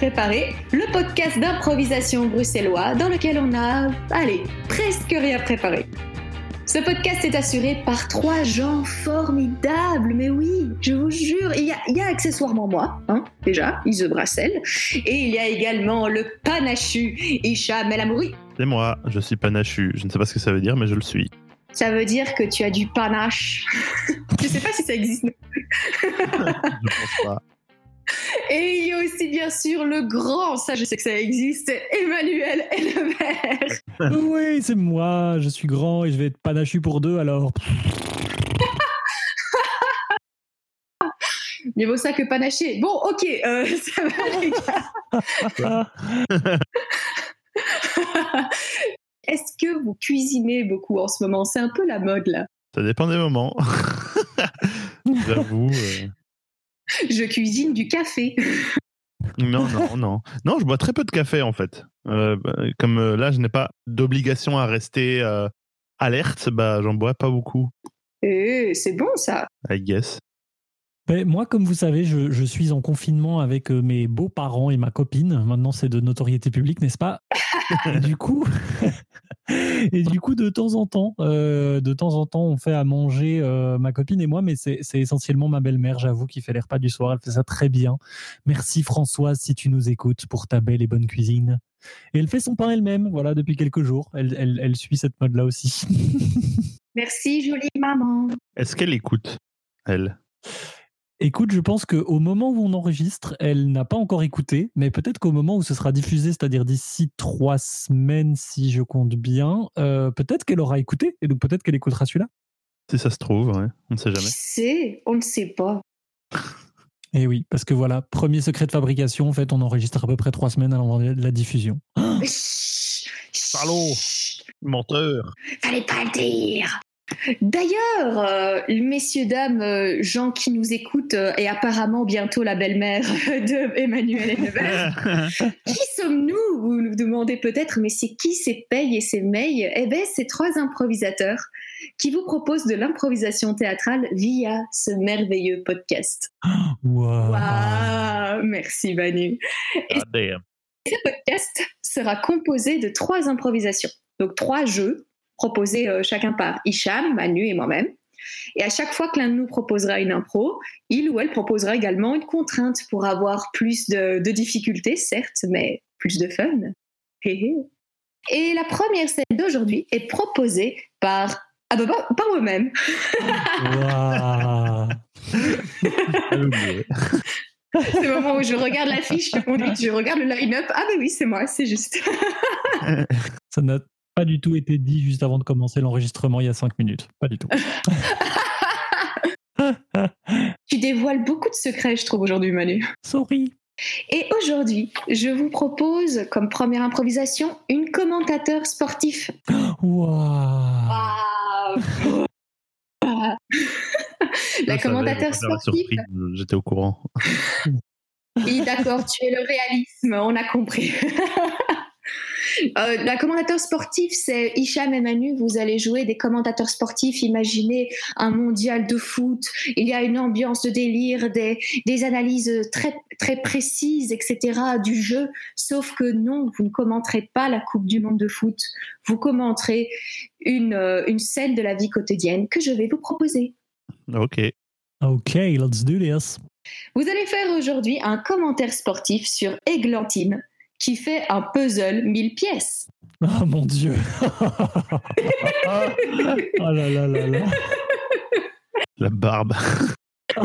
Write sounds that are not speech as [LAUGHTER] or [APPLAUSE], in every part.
Préparé, le podcast d'improvisation bruxellois dans lequel on a, allez, presque rien préparé. Ce podcast est assuré par trois gens formidables, mais oui, je vous jure, il y a, accessoirement moi, hein, déjà, Ise Brassel, et il y a également le panachu, Hicham El Amouri. C'est moi, je suis panachu, je ne sais pas ce que ça veut dire, mais je le suis. Ça veut dire que tu as du panache. [LAUGHS] je ne sais pas si ça existe. [LAUGHS] je pense pas. Et il y a aussi bien sûr le grand, ça je sais que ça existe, Emmanuel Elmer. oui, c'est moi, je suis grand et je vais être panachu pour deux alors. Mieux vaut ça que panaché. Bon, ok, euh, [LAUGHS] ça va les gars. Est-ce que vous cuisinez beaucoup en ce moment? C'est un peu la mode là. Ça dépend des moments. [LAUGHS] J'avoue. Euh, [LAUGHS] je cuisine du café. non, non, [LAUGHS] non. Non, je bois très peu de café en fait. Euh, bah, comme euh, là, je n'ai pas d'obligation à rester euh, alerte, bah, j'en bois pas beaucoup. Eh, c'est bon ça. I guess. Moi, comme vous savez, je, suis en confinement avec mes beaux-parents et ma copine. Maintenant, c'est de notoriété publique, n'est-ce pas? Du coup, [LAUGHS] et du coup, de temps en temps, euh, de temps en temps, on fait à manger euh, ma copine et moi, mais c'est essentiellement ma belle-mère, j'avoue, qui fait les repas du soir. Elle fait ça très bien. Merci Françoise, si tu nous écoutes, pour ta belle et bonne cuisine. Et elle fait son pain elle-même, voilà, depuis quelques jours. Elle, elle suit cette mode-là aussi. [LAUGHS] Merci, jolie maman. Est-ce qu'elle écoute, elle? Écoute, je pense qu'au moment où on enregistre, elle n'a pas encore écouté, mais peut-être qu'au moment où ce sera diffusé, c'est-à-dire d'ici trois semaines, si je compte bien, euh, peut-être qu'elle aura écouté, et donc peut-être qu'elle écoutera celui-là. Si ça se trouve, ouais. on ne sait jamais. C'est, on ne sait pas. Et [LAUGHS] eh oui, parce que voilà, premier secret de fabrication, en fait, on enregistre à peu près trois semaines avant la diffusion. [GASPS] Salaud Menteur Fallait pas le dire D'ailleurs, euh, messieurs, dames, euh, gens qui nous écoutent, euh, et apparemment bientôt la belle-mère de Emmanuel Hennebert, [LAUGHS] qui sommes-nous? Vous nous demandez peut-être, mais c'est qui ces payes et ces mails? Eh bien, c'est trois improvisateurs qui vous proposent de l'improvisation théâtrale via ce merveilleux podcast. [GASPS] Wow. Merci, Manu. Et ce podcast sera composé de trois improvisations, donc trois jeux proposés euh, chacun par Hicham, Manu et moi-même. Et à chaque fois que l'un de nous proposera une impro, il ou elle proposera également une contrainte pour avoir plus de, difficultés, certes, mais plus de fun. Et la première scène d'aujourd'hui est proposée par ah bah, par, moi-même. c'est le moment où je regarde la fiche de conduite, je regarde le line-up. Ah bah oui, c'est moi, c'est juste. Ça note pas du tout été dit juste avant de commencer l'enregistrement il y a cinq minutes. Pas du tout. [LAUGHS] tu dévoiles beaucoup de secrets, je trouve, aujourd'hui, Manu. Sorry. Et aujourd'hui, je vous propose, comme première improvisation, une commentateur sportif. [GASPS] [LAUGHS] La commentateur sportif. J'étais au courant. Oui, d'accord, tu es le réalisme, on a compris. [LAUGHS] Euh, la commentateur sportif, c'est Hicham et Manu. Vous allez jouer des commentateurs sportifs. Imaginez un mondial de foot. Il y a une ambiance de délire, des, des analyses très, très précises, etc. du jeu. Sauf que non, vous ne commenterez pas la Coupe du Monde de foot. Vous commenterez une, euh, une scène de la vie quotidienne que je vais vous proposer. Ok. Ok, let's do this. Vous allez faire aujourd'hui un commentaire sportif sur Églantine, qui fait un puzzle 1000 pièces. Oh mon Dieu. [LAUGHS] Oh là là là là. La barbe. [LAUGHS] Oh,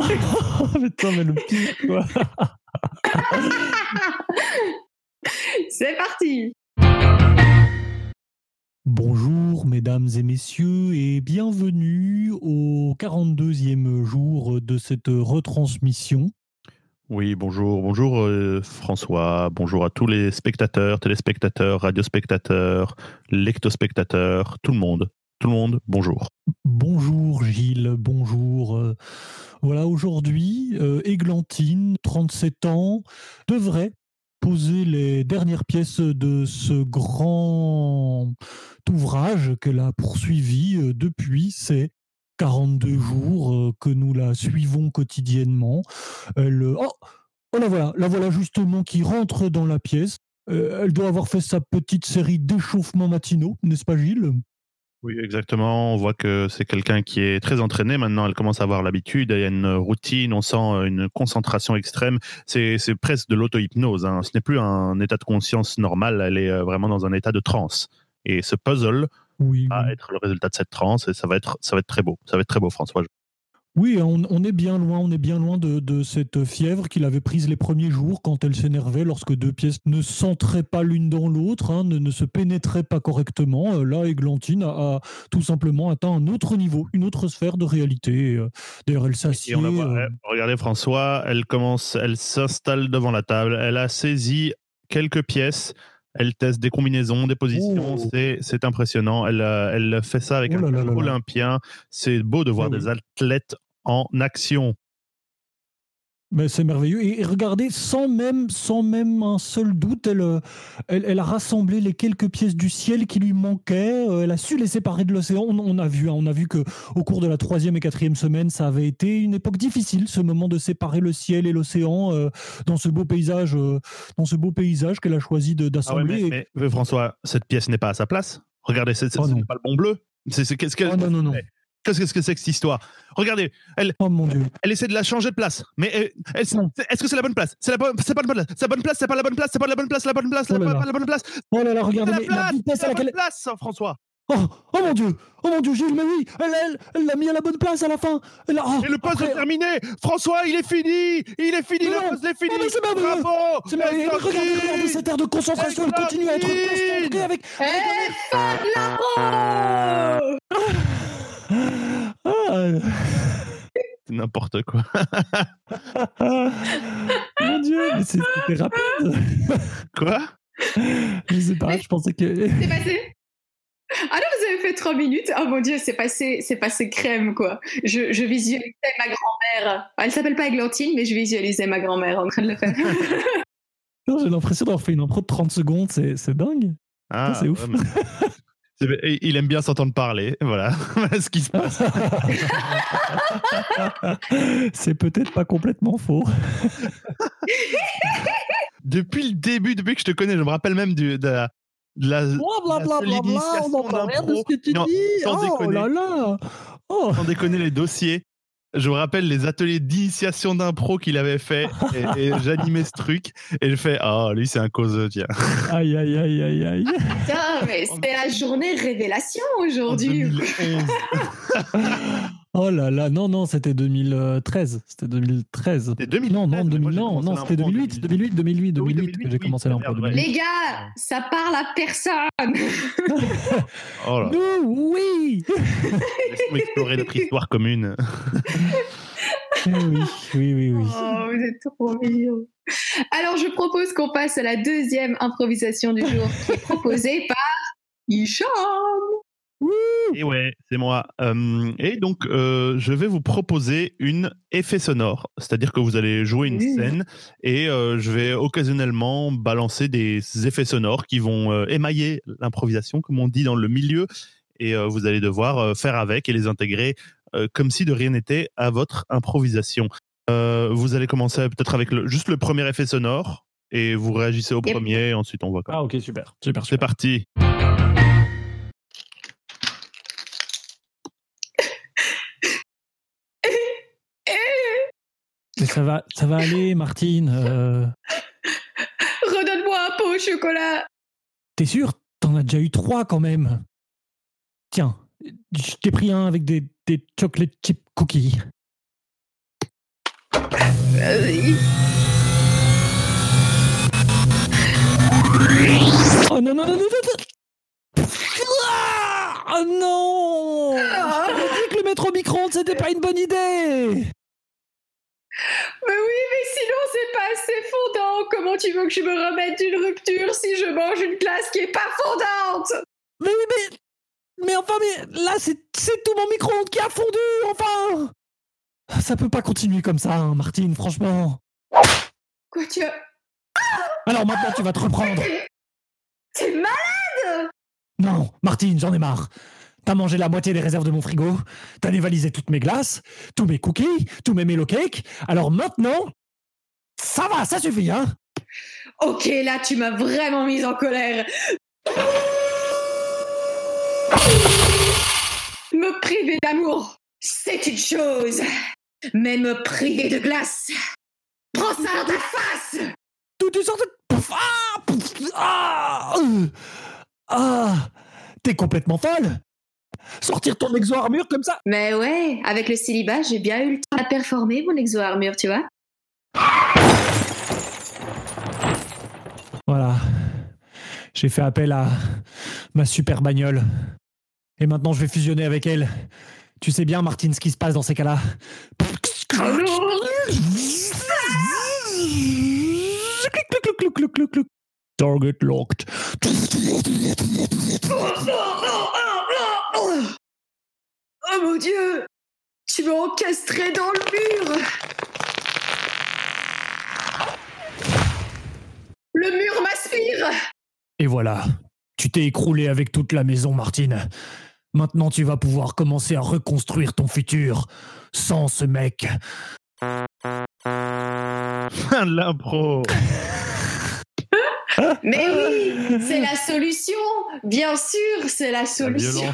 mais le pire, quoi. [LAUGHS] C'est parti. Bonjour mesdames et messieurs et bienvenue au 42e jour de cette retransmission oui, bonjour, bonjour euh, François, bonjour à tous les spectateurs, téléspectateurs, radiospectateurs, lectospectateurs, tout le monde, tout le monde, bonjour. Bonjour Gilles, bonjour. Euh, voilà, aujourd'hui, euh, Églantine, 37 ans, devrait poser les dernières pièces de ce grand ouvrage qu'elle a poursuivi depuis ses 42 jours euh, que nous la suivons quotidiennement. Elle, oh, Oh la voilà, la voilà justement qui rentre dans la pièce. Euh, elle doit avoir fait sa petite série d'échauffements matinaux, n'est-ce pas Gilles? Oui, exactement. On voit que c'est quelqu'un qui est très entraîné. Maintenant, elle commence à avoir l'habitude. Il y a une routine. On sent une concentration extrême. C'est presque de l'auto-hypnose. Hein. Ce n'est plus un état de conscience normal. Elle est euh, vraiment dans un état de transe. Et ce puzzle oui, va être le résultat de cette transe. Et ça va être, ça va être très beau. Ça va être très beau, François. Oui, on, est bien loin, on est bien loin de, cette fièvre qu'il avait prise les premiers jours quand elle s'énervait lorsque deux pièces ne s'entraient pas l'une dans l'autre, hein, ne, se pénétraient pas correctement. Euh, là, Églantine a, tout simplement atteint un autre niveau, une autre sphère de réalité. Euh, d'ailleurs, elle s'assied. Euh, regardez François, elle commence, elle s'installe devant la table, elle a saisi quelques pièces. Elle teste des combinaisons, des positions, c'est impressionnant. Elle, elle fait ça avec oh un olympien. C'est beau de voir des athlètes en action. Mais c'est merveilleux. Et regardez, sans même, sans même un seul doute, elle, euh, elle, a rassemblé les quelques pièces du ciel qui lui manquaient. Euh, elle a su les séparer de l'océan. On, a vu, hein, on a vu que au cours de la troisième et quatrième semaine, ça avait été une époque difficile, ce moment de séparer le ciel et l'océan euh, dans ce beau paysage, dans ce beau paysage qu'elle a choisi ah d'assembler. mais, François, cette pièce n'est pas à sa place. Regardez, c'est oh pas le bon bleu. C'est qu'est-ce que. Oh non non non. Qu'est-ce que c'est que cette histoire? Regardez, elle, oh mon Dieu. elle essaie de la changer de place. Mais est-ce que c'est la bonne place? C'est la bonne, c'est pas la bonne place. C'est la bonne place. C'est pas la bonne place. C'est pas la bonne place. La bonne place. Oh la, pas la bonne place. Oh là là, regardez la, la vitesse à laquelle. place, François. Oh, oh, mon dieu Oh mon dieu, Gilles, mais oui Elle elle l'a mis à la bonne place à la fin elle oh, Et le poste est terminé François, il est fini Il est fini, le poste est fini oh, C'est merveilleux Bravo C'est merveilleux Regardez, regardez cette aire de concentration, elle continue à être concentrée avec... Et c'est n'importe quoi. [LAUGHS] Mon Dieu, mais c'était rapide. Quoi? Je sais pas, je pensais que. C'est passé ah non, vous avez fait trois minutes. Oh mon dieu, c'est passé, c'est passé crème quoi. Je, je visualisais ma grand-mère. Elle s'appelle pas Églantine, mais je visualisais ma grand-mère en train de le faire. [LAUGHS] J'ai l'impression d'avoir fait une impro de 30 secondes, c'est dingue. Ah, c'est ouf. Il aime bien s'entendre parler, voilà. [LAUGHS] ce qui se passe. [LAUGHS] C'est peut-être pas complètement faux. [LAUGHS] depuis le début, depuis que je te connais, je me rappelle même de, la, de la, Blablabla, on rien de ce que tu dis. Sans oh déconner, là là. Oh. Sans déconner les dossiers je me rappelle les ateliers d'initiation d'impro qu'il avait fait et, [LAUGHS] j'animais ce truc et je fais oh lui c'est un cause tiens. Aïe aïe aïe aïe aïe. Putain, mais c'était la journée révélation aujourd'hui [LAUGHS] Oh là là, non, non, c'était 2013. C'était 2013. C'était 2000 Non, non, non, non c'était 2008, 2008, 2008, 2008, que j'ai commencé l'impro. Les gars, ça parle à personne. [LAUGHS] oh là. Nous, oui. Laisse-moi explorer notre histoire commune. Eh oui, oui, oui, oui. Oh, vous êtes trop mignons. Alors, je propose qu'on passe à la deuxième improvisation du jour qui est proposée par Hicham. Et ouais, c'est moi. et donc, je vais vous proposer une effet sonore, c'est-à-dire que vous allez jouer une scène et je vais occasionnellement balancer des effets sonores qui vont émailler l'improvisation, comme on dit dans le milieu, et vous allez devoir faire avec et les intégrer comme si de rien n'était à votre improvisation. vous allez commencer peut-être avec le, juste le premier effet sonore et vous réagissez au premier, et ensuite on voit. Ah ok super, super. C'est parti. Mais ça va, ça va aller, Martine. Euh. Redonne-moi un pot au chocolat. T'es sûr? T'en as déjà eu trois quand même. Tiens, je t'ai pris un avec des, des chocolate chip cookies. Oh non, non, non, non, non, Oh non ah. dit que le mettre au micro-ondes, c'était pas une bonne idée mais oui, mais sinon c'est pas assez fondant. Comment tu veux que je me remette d'une rupture si je mange une glace qui est pas fondante? Mais oui, mais. Mais enfin, mais là c'est tout mon micro-ondes qui a fondu, enfin Ça peut pas continuer comme ça, hein, Martine, franchement. Quoi, tu as. Alors maintenant tu vas te reprendre. T'es malade? Non, Martine, j'en ai marre. T'as mangé la moitié des réserves de mon frigo, t'as dévalisé toutes mes glaces, tous mes cookies, tous mes mellow cakes. Alors maintenant, Ça va, ça suffit, hein Ok, là, tu m'as vraiment mise en colère. Me priver d'amour, c'est une chose. Mais me priver de glace, prends ça dans ta face Tout tu sors de... Ah, ah, ah T'es complètement folle Sortir ton exo-armure comme ça Mais ouais, avec le célibat, j'ai bien eu le temps à performer mon exo-armure, tu vois. Voilà. J'ai fait appel à ma super bagnole. Et maintenant, je vais fusionner avec elle. Tu sais bien, Martine, ce qui se passe dans ces cas-là. Target locked. Oh mon dieu Tu m'as encastré dans le mur Le mur m'aspire Et voilà. Tu t'es écroulé avec toute la maison, Martine. Maintenant, tu vas pouvoir commencer à reconstruire ton futur sans ce mec. [LAUGHS] L'impro. [LAUGHS] Mais oui, c'est la solution. Bien sûr, c'est la solution. [LAUGHS]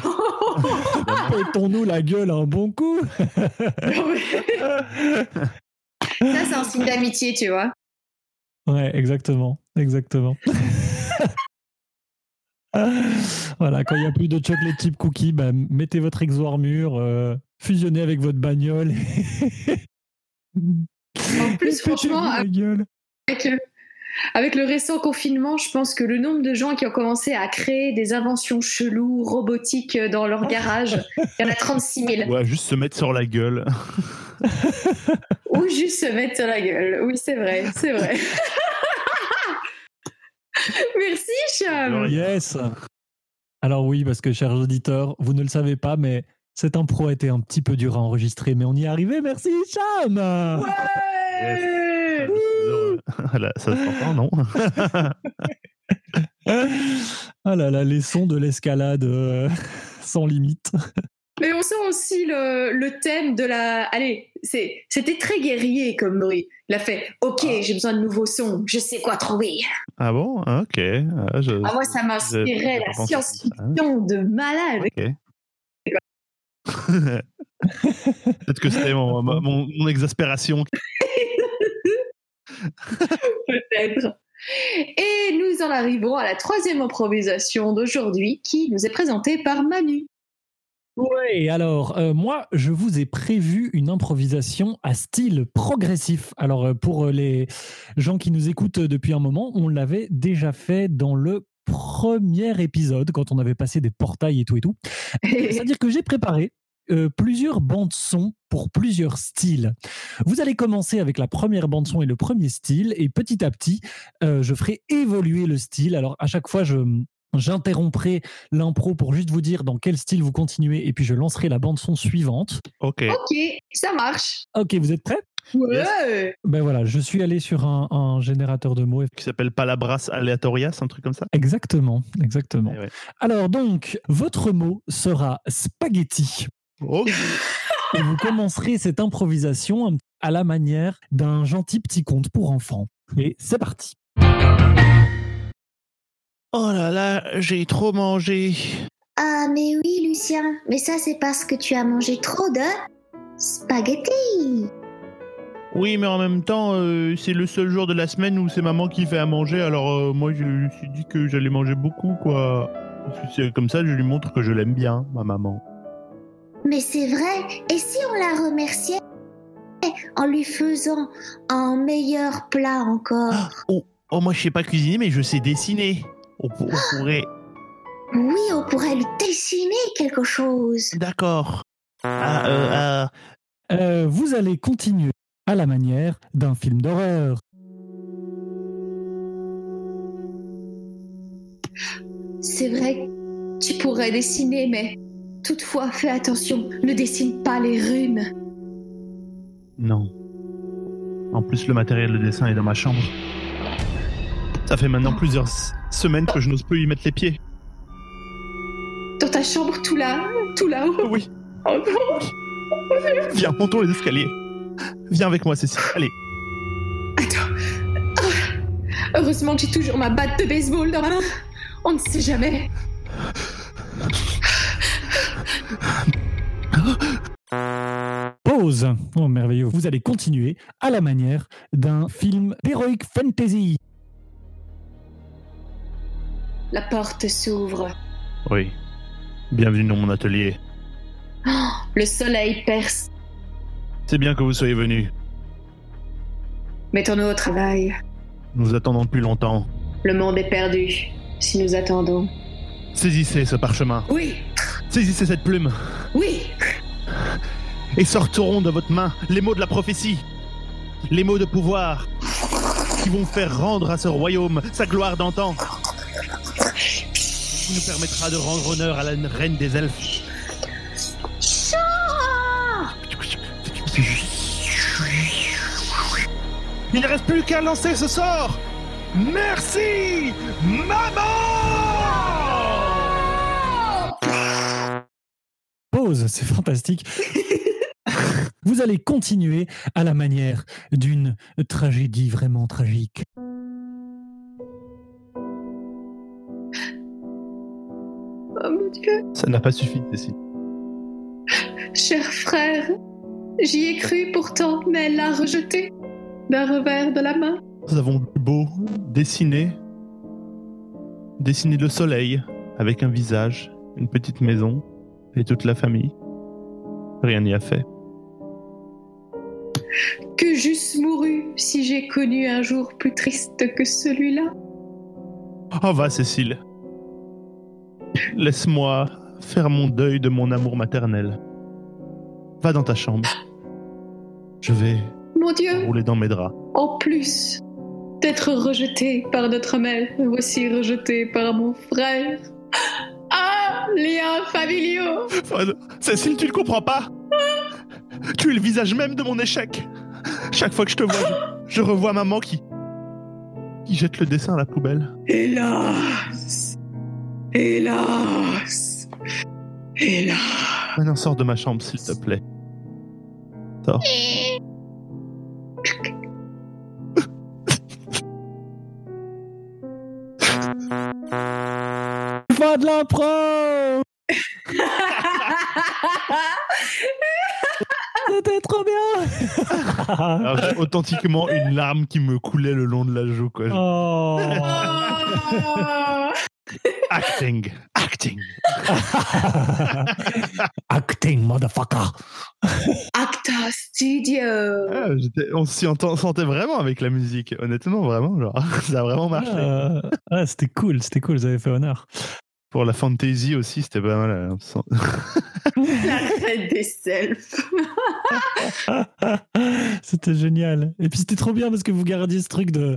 [LAUGHS] Pétons-nous la gueule un bon coup. Ça, c'est un signe d'amitié, tu vois. Ouais, exactement, exactement. voilà, quand il n'y a plus de chocolate chip cookie, bah, mettez votre exo armure, euh, fusionnez avec votre bagnole. en plus, franchement, avec avec le, récent confinement, je pense que le nombre de gens qui ont commencé à créer des inventions cheloues, robotiques dans leur garage, il y en a 36 000. Ouais, juste se mettre sur la gueule. [LAUGHS] Ou juste se mettre sur la gueule. Oui, c'est vrai, c'est vrai. [LAUGHS] Merci, Cham. Yes. Alors oui, parce que chers auditeurs, vous ne le savez pas, mais cet impro a été un petit peu dur à enregistrer, mais on y est arrivé. Merci, Cham. Ouais. [LAUGHS] ça s'entend, non [LAUGHS] Ah là là, les sons de l'escalade euh, [LAUGHS] sans limite. Mais on sent aussi le, thème de la. Allez, c'était très guerrier comme bruit. Il a fait Ok, ah. j'ai besoin de nouveaux sons, je sais quoi trouver. Ah bon? Ah, Ok. Ah, ah, moi, ça m'inspirait la science-fiction de malade. Peut-être que c'était mon, mon, exaspération. Peut-être. Et nous en arrivons à la troisième improvisation d'aujourd'hui qui nous est présentée par Manu. Oui, alors euh, moi, je vous ai prévu une improvisation à style progressif. Alors euh, pour euh, les gens qui nous écoutent depuis un moment, on l'avait déjà fait dans le premier épisode quand on avait passé des portails et tout et tout. [LAUGHS] C'est-à-dire que j'ai préparé plusieurs bandes son pour plusieurs styles. Vous allez commencer avec la première bande son et le premier style, et petit à petit, je ferai évoluer le style. Alors à chaque fois, je J'interromprai l'impro pour juste vous dire dans quel style vous continuez et puis je lancerai la bande son suivante. Ok. Ok, ça marche. Ok, vous êtes prêts? Ouais. Ben voilà, je suis allé sur un, générateur de mots. Qui s'appelle Palabras Aleatorias, un truc comme ça Exactement, exactement. Eh Alors donc, votre mot sera spaghetti. Ok. et vous commencerez cette improvisation à la manière d'un gentil petit conte pour enfants. Et c'est parti. Oh là là, j'ai trop mangé. Ah mais oui Lucien, mais ça c'est parce que tu as mangé trop de spaghetti. Oui, mais en même temps, euh, c'est le seul jour de la semaine où c'est maman qui fait à manger, alors euh, moi je me suis dit que j'allais manger beaucoup, quoi. Comme ça, je lui montre que je l'aime bien, ma maman. Mais c'est vrai, et si on la remerciait en lui faisant un meilleur plat encore? Oh, oh, moi je sais pas cuisiner, mais je sais dessiner on, pourrait. Oui, on pourrait lui dessiner quelque chose. D'accord. Ah, euh, ah. Euh, vous allez continuer à la manière d'un film d'horreur. C'est vrai, tu pourrais dessiner, mais toutefois, fais attention, ne dessine pas les runes. Non. En plus, le matériel de dessin est dans ma chambre. Ça fait maintenant plusieurs semaine que je n'ose plus y mettre les pieds. Dans ta chambre, tout là, tout là-haut Oui. Oh non Viens, montons les escaliers. Viens avec moi, Cécile. Allez. Attends, Heureusement que j'ai toujours ma batte de baseball dans la main. On ne sait jamais. Pause. Oh, merveilleux. Vous allez continuer à la manière d'un film d'heroic fantasy. La porte s'ouvre. Oui. Bienvenue dans mon atelier. Le soleil perce. C'est bien que vous soyez venus. Mettons-nous au travail. Nous attendons depuis longtemps. Le monde est perdu si nous attendons. Saisissez ce parchemin. Oui, Saisissez cette plume. oui. Et sortiront de votre main les mots de la prophétie. Les mots de pouvoir. Qui vont faire rendre à ce royaume sa gloire d'antan. Qui nous permettra de rendre honneur à la reine des elfes. Il ne reste plus qu'à lancer ce sort Merci Maman Pause, c'est fantastique. [LAUGHS] Vous allez continuer à la manière d'une tragédie vraiment tragique. Oh mon Dieu. Ça n'a pas suffi, Tessie. Cher frère, j'y ai cru pourtant, mais elle l'a rejeté d'un revers de la main. Nous avons beau dessiner, dessiner le soleil avec un visage, une petite maison et toute la famille. Rien n'y a fait. Que j'eusse mouru si j'ai connu un jour plus triste que celui-là. Oh va, Cécile. Laisse-moi faire mon deuil de mon amour maternel. Va dans ta chambre. Je vais Mon Dieu, rouler dans mes draps. en plus d'être rejeté par notre mère, voici rejeté par mon frère. Ah, liens familiaux Oh non, Cécile, tu ne comprends pas? Tu es le visage même de mon échec. Chaque fois que je te vois, je, je revois maman qui qui jette le dessin à la poubelle. Hélas Hélas Hélas Maintenant, sors de ma chambre, s'il te plaît. Sors. De l'impro [LAUGHS] C'était trop bien [LAUGHS] Alors, j'ai authentiquement une larme qui me coulait le long de la joue. Quoi. Oh. Acting, acting. [LAUGHS] Acting, motherfucker Acta Studio Ah, on s'y sentait vraiment avec la musique. Honnêtement, vraiment, genre, ça a vraiment marché. Ah, ah, C'était cool, c'était cool, vous avez fait honneur. Pour la fantasy aussi, c'était pas mal. hein. La reine des selfs [LAUGHS] C'était génial. Et puis c'était trop bien parce que vous gardiez ce truc de.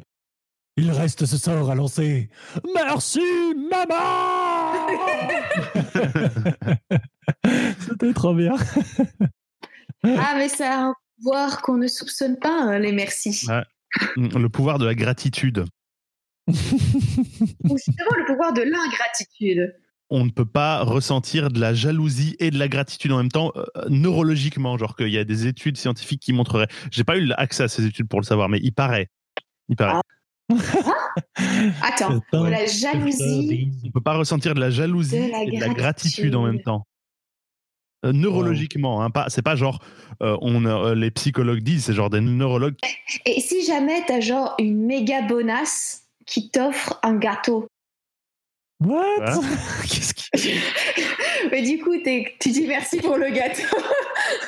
Il reste ce sort à lancer. Merci, maman [LAUGHS] C'était trop bien. Ah, mais ça a un pouvoir qu'on ne soupçonne pas, hein, les merci. Ouais. Le pouvoir de la gratitude. Ou justement le pouvoir de l'ingratitude. On ne peut pas ressentir de la jalousie et de la gratitude en même temps, euh, neurologiquement. Genre qu'il y a des études scientifiques qui montreraient. J'ai pas eu accès à ces études pour le savoir, mais il paraît. Il paraît. Attends, Putain, la jalousie. On peut pas ressentir de la jalousie De la et de la gratitude gratitude. en même temps. Euh, neurologiquement, hein, pas, c'est pas genre euh, on, euh, les psychologues disent, c'est genre des neurologues. Et si jamais t'as genre une méga bonasse qui t'offre un gâteau What? Hein? [LAUGHS] Qu'est-ce qui. [LAUGHS] Mais du coup, t'es- tu dis merci pour le gâteau.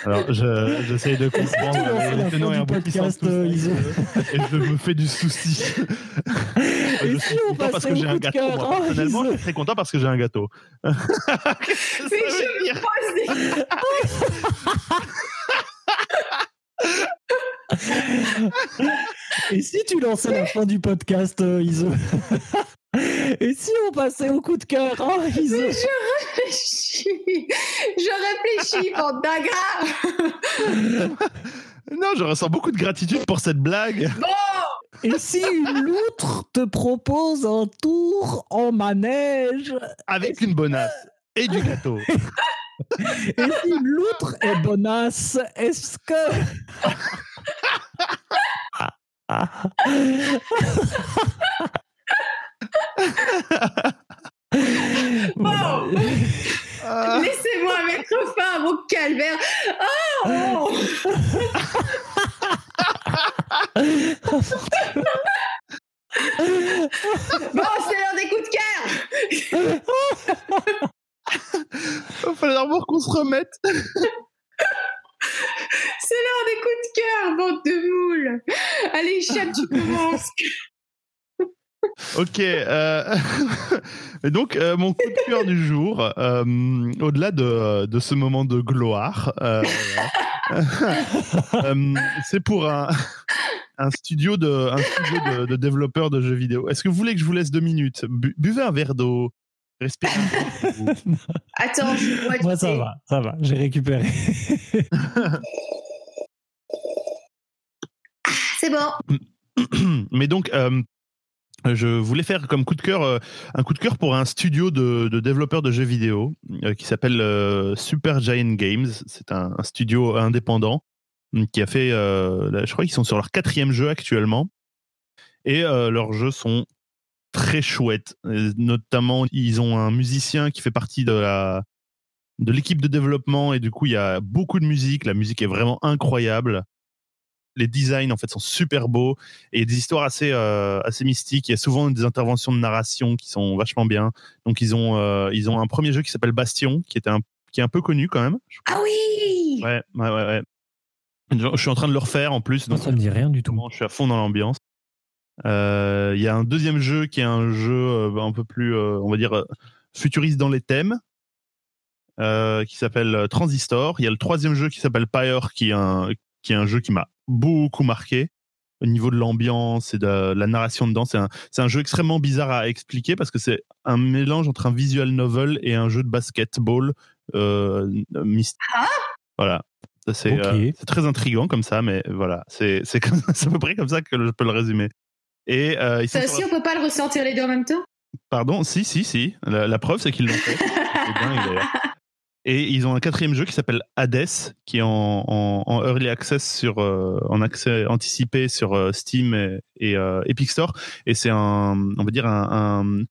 Alors je- j'essaye de comprendre tenants fin et du aboutissants de euh, Iso et je me fais du souci. [LAUGHS] Et je si suis on content parce que j'ai un gâteau. Moi, hein, personnellement, je suis très content parce que j'ai un gâteau. Mais veut dire Pose des- Et si tu lançais la fin du podcast, euh, Iso? [LAUGHS] Et si on passait au coup de cœur, hein, Iso? Je réfléchis. Je réfléchis, [LAUGHS] bande d'ingrats. Non, je ressens beaucoup de gratitude pour cette blague. Et si une loutre te propose un tour en manège? Avec une bonasse et du gâteau. [LAUGHS] Et si l'outre est bonasse, est-ce que. Bon. Laissez-moi mettre fin à mon calvaire. Oh bon, c'est l'heure des coups de cœur. Il fallait d'abord qu'on se remette. C'est l'heure des coups de cœur, bande de moules Allez, Cham, tu commences Ok. euh, et [LAUGHS] donc, euh, mon coup de cœur du jour, euh, au-delà de, de ce moment de gloire, euh, euh, c'est pour un, un studio, de, un studio de, de développeurs de jeux vidéo. Est-ce que vous voulez que je vous laisse deux minutes? Bu- Buvez un verre d'eau. Peu. [LAUGHS] Attends, je bois du Moi, ça va, ça va, j'ai récupéré. [LAUGHS] C'est bon. Mais donc, euh, je voulais faire comme coup de cœur euh, un coup de cœur pour un studio de, de développeurs de jeux vidéo euh, qui s'appelle euh, Super Giant Games. C'est un, un studio indépendant qui a fait, euh, là, je crois qu'ils sont sur leur quatrième jeu actuellement, et euh, leurs jeux sont très chouettes. Euh, notamment, ils ont un musicien qui fait partie de la de l'équipe de développement et du coup il y a beaucoup de musique. La musique est vraiment incroyable. Les designs en fait sont super beaux et il y a des histoires assez euh, assez mystiques. Il y a souvent des interventions de narration qui sont vachement bien. Donc ils ont euh, ils ont un premier jeu qui s'appelle Bastion qui était un qui est un peu connu quand même. Ah oui Ouais ouais ouais. ouais. Je suis en train de le refaire en plus. Donc ça me dit rien du tout. je suis à fond dans l'ambiance. Euh, Il y a un deuxième jeu qui est un jeu euh, un peu plus, euh, on va dire, futuriste dans les thèmes, euh, qui s'appelle Transistor. Il y a le troisième jeu qui s'appelle Pyre, qui est un, qui est un jeu qui m'a beaucoup marqué au niveau de l'ambiance et de la narration dedans. C'est un, c'est un jeu extrêmement bizarre à expliquer parce que c'est un mélange entre un visual novel et un jeu de basketball euh, mystique. Ah voilà. C'est euh, c'est très intriguant comme ça, mais voilà, c'est c'est comme- [LAUGHS] c'est à peu près comme ça que je peux le résumer. Et euh, ils Ça aussi, la- on peut pas le ressentir les deux en même temps? Pardon, si, si, si. La, la preuve, c'est qu'ils l'ont fait. [LAUGHS] Dingue. Et ils ont un quatrième jeu qui s'appelle Hades, qui est en, en- en early access sur, euh, en accès anticipé sur euh, Steam et, et, euh, Epic Store. Et c'est un, on va dire un, un,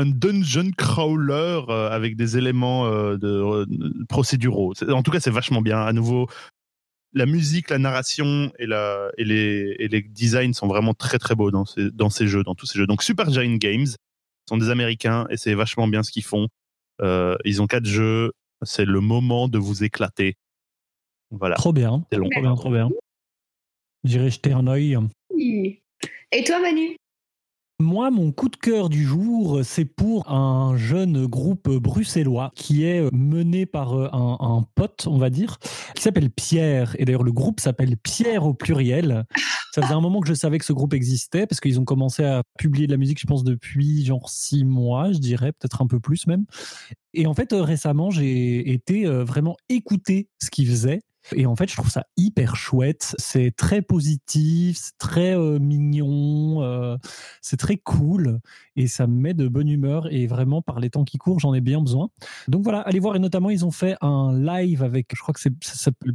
un dungeon crawler euh, avec des éléments euh, de, procéduraux. En tout cas, c'est vachement bien. À nouveau, la musique, la narration et, la, et, les, et les designs sont vraiment très très beaux dans ces, dans ces jeux, dans tous ces jeux. Donc Super Giant Games sont des Américains et c'est vachement bien ce qu'ils font. Euh, ils ont quatre jeux. C'est le moment de vous éclater. Voilà. Trop bien, C'est long. trop bien, trop bien. J'irai jeter un. Oui. Et toi, Manu? Moi, mon coup de cœur du jour, c'est pour un jeune groupe bruxellois qui est mené par euh, un, pote, on va dire, qui s'appelle Pierre. Et d'ailleurs, le groupe s'appelle Pierre au pluriel. Ça faisait un moment que je savais que ce groupe existait parce qu'ils ont commencé à publier de la musique, je pense, depuis genre six mois, je dirais, peut-être un peu plus même. Et en fait, euh, récemment, j'ai été euh, vraiment écouter ce qu'ils faisaient. Et en fait, je trouve ça hyper chouette. C'est très positif, c'est très euh, mignon, euh, c'est très cool et ça me met de bonne humeur. Et vraiment, par les temps qui courent, j'en ai bien besoin. Donc voilà, allez voir. Et notamment, ils ont fait un live avec, je crois que c'est, ça s'appelle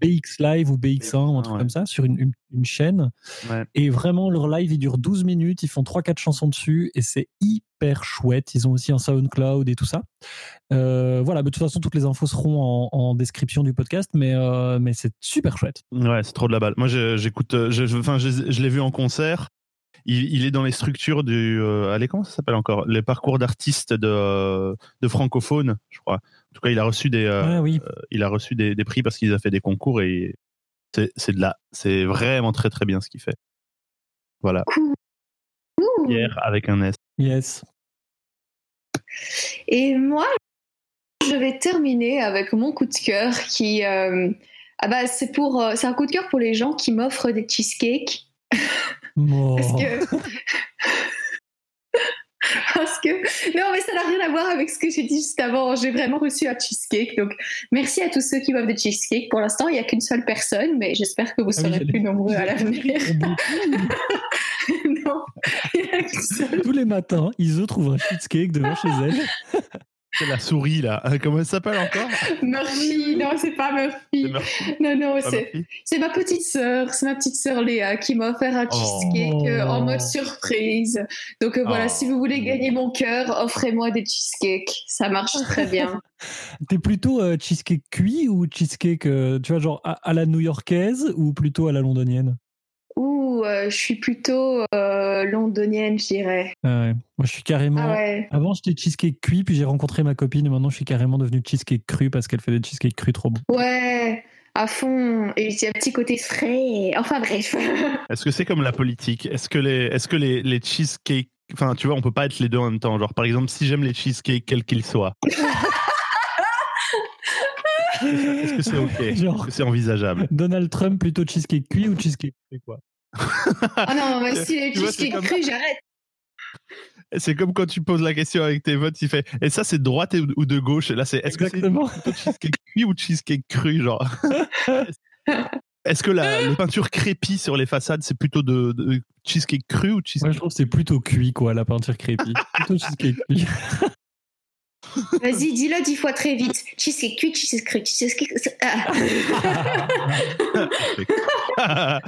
BX Live ou BX1 ou un truc Ouais. comme ça, sur une, une- une chaîne. Ouais. Et vraiment, leur live, il dure 12 minutes. Ils font 3-4 chansons dessus et c'est hyper chouette. Ils ont aussi un SoundCloud et tout ça. Euh, voilà, mais de toute façon, toutes les infos seront en, en description du podcast, mais, euh, mais c'est super chouette. Ouais, c'est trop de la balle. Moi, je- j'écoute. euh, je- je- Enfin, je, je l'ai vu en concert. Il, il est dans les structures du. euh, allez, comment ça s'appelle encore? Les parcours d'artistes de, de francophones, je crois. En tout cas, il a reçu des. oui. il a reçu des, des prix parce qu'il a fait des concours et c'est c'est de là. C'est vraiment très très bien ce qu'il fait. Voilà. Pierre avec un S. Yes. Et moi, je vais terminer avec mon coup de cœur qui. euh, ah bah, c'est pour, euh, c'est un coup de cœur pour les gens qui m'offrent des cheesecakes. Oh. Parce que. [LAUGHS] Parce que. Non, mais ça n'a rien à voir avec ce que j'ai dit juste avant. J'ai vraiment reçu un cheesecake. Donc, merci à tous ceux qui m'offrent des cheesecakes. Pour l'instant, il n'y a qu'une seule personne, mais j'espère que vous Ah oui, serez plus nombreux à l'avenir. [LAUGHS] [LAUGHS] [LAUGHS] Tous les matins, Iso trouve un cheesecake devant chez elle. C'est la souris là. Comment elle s'appelle encore? Murphy, non, c'est pas Murphy. Murphy. Non, non, c'est ma petite sœur, c'est ma petite sœur Léa qui m'a offert un cheesecake euh, en mode surprise. Donc euh, voilà, Oh. si vous voulez gagner mon cœur, offrez-moi des cheesecakes. Ça marche très bien. [LAUGHS] T'es plutôt euh, cheesecake cuit ou cheesecake, euh, tu vois, genre à, à la new-yorkaise ou plutôt à la londonienne? Ouh, euh, je suis plutôt euh, londonienne, je dirais. Ah ouais. Moi, je suis carrément. Ah ouais. Avant, j'étais cheesecake cuit, puis j'ai rencontré ma copine, et maintenant, je suis carrément devenu cheesecake cru parce qu'elle fait des cheesecake crus trop bons. Ouais, à fond. Et il y a un petit côté frais. Enfin bref. [LAUGHS] Est-ce que c'est comme la politique? Est-ce que les, est-ce que les, les cheesecakes, enfin, tu vois, on peut pas être les deux en même temps. Genre, par exemple, si j'aime les cheesecakes, quels qu'ils soient. [LAUGHS] Est-ce que c'est ok? Genre- Est-ce que c'est envisageable? Donald Trump plutôt cheesecake cuit ou cheesecake quoi? Ah non, mais [LAUGHS] si les Tu vois, c'est cheesecake comme- crus, j'arrête. C'est comme quand tu poses la question avec tes votes, il fait et ça c'est de droite ou de gauche? Et Là c'est est-ce que c'est cheesecake cuit ou cheesecake cru genre [LAUGHS] Est-ce que la, la peinture crépie sur les façades c'est plutôt de, de cheesecake cru ou Moi, cheesecake je trouve que c'est plutôt cuit, quoi, la peinture crépie. [LAUGHS] plutôt cheesecake cuit. Vas-y, dis-le dix fois très vite. Cheesecake cuit, cheesecake cru, cheesecake... Ah.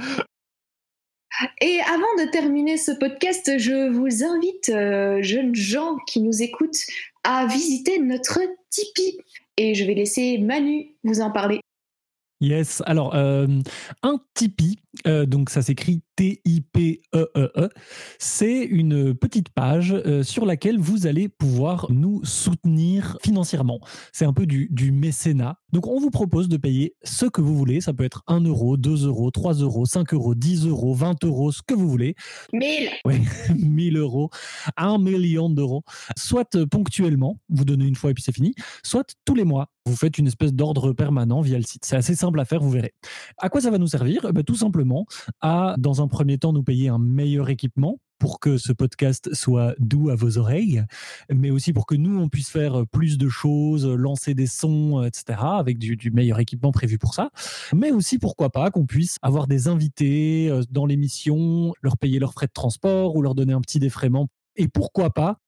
Et avant de terminer ce podcast, je vous invite, euh, jeunes gens qui nous écoutent, à visiter notre Tipeee. Et je vais laisser Manu vous en parler. Yes. Alors, euh, un Tipeee, euh, donc ça s'écrit T-I-P-E-E-E, c'est une petite page euh, sur laquelle vous allez pouvoir nous soutenir financièrement. C'est un peu du, du mécénat. Donc, on vous propose de payer ce que vous voulez. Ça peut être 1 euro, 2 euros, 3 euros, 5 euros, 10 euros, 20 euros, ce que vous voulez. 1000 1000 [LAUGHS] euros, 1 million d'euros, soit ponctuellement, vous donnez une fois et puis c'est fini, soit tous les mois. Vous faites une espèce d'ordre permanent via le site. C'est assez simple à faire, vous verrez. À quoi ça va nous servir? Eh ben, Tout simplement à, dans un premier temps, nous payer un meilleur équipement pour que ce podcast soit doux à vos oreilles, mais aussi pour que nous, on puisse faire plus de choses, lancer des sons, etc., avec du, du meilleur équipement prévu pour ça. Mais aussi, pourquoi pas, qu'on puisse avoir des invités euh, dans l'émission, leur payer leurs frais de transport ou leur donner un petit défraiement. Et pourquoi pas,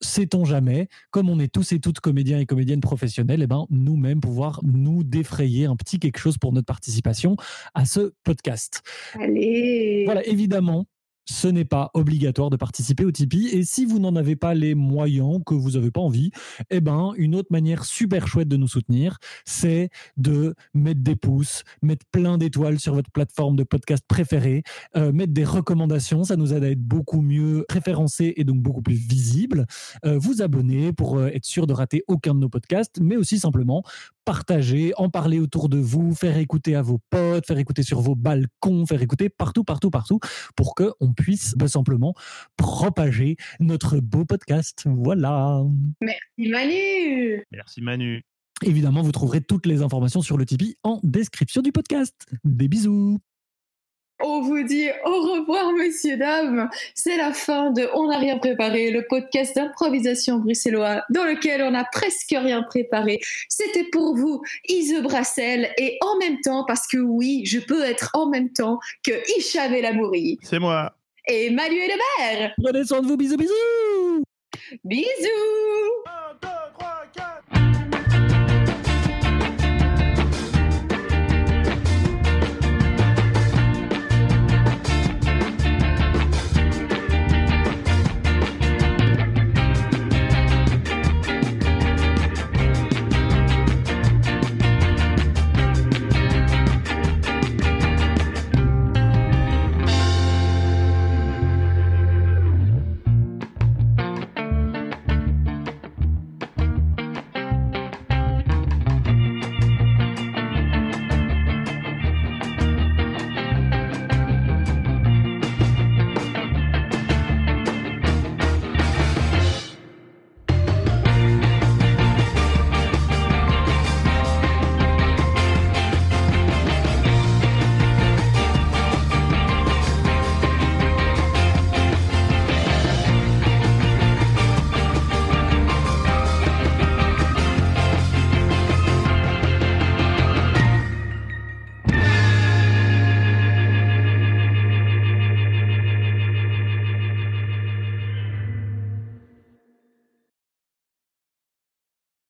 sait-on jamais, comme on est tous et toutes comédiens et comédiennes professionnels, eh ben, nous-mêmes pouvoir nous défrayer un petit quelque chose pour notre participation à ce podcast. Allez Voilà, évidemment, ce n'est pas obligatoire de participer au Tipeee. Et si vous n'en avez pas les moyens, que vous n'avez pas envie, eh ben, une autre manière super chouette de nous soutenir, c'est de mettre des pouces, mettre plein d'étoiles sur votre plateforme de podcast préférée, euh, mettre des recommandations. Ça nous aide à être beaucoup mieux référencés et donc beaucoup plus visibles. Euh, vous abonner pour euh, être sûr de rater aucun de nos podcasts, mais aussi simplement partager, en parler autour de vous, faire écouter à vos potes, faire écouter sur vos balcons, faire écouter partout, partout, partout, pour qu'on puisse bah, simplement propager notre beau podcast. Voilà. Merci Manu Merci Manu. Évidemment, vous trouverez toutes les informations sur le Tipeee en description du podcast. Des bisous. On vous dit au revoir, messieurs, dames. C'est la fin de On n'a rien préparé, le podcast d'improvisation bruxellois dans lequel on n'a presque rien préparé. C'était pour vous, Ise Brassel, et en même temps, parce que oui, je peux être en même temps que Hicham El Amouri C'est moi et Malu et Lebert. Prenez soin de vous, bisous, bisous. Bisous. 1, 2, 3, 4.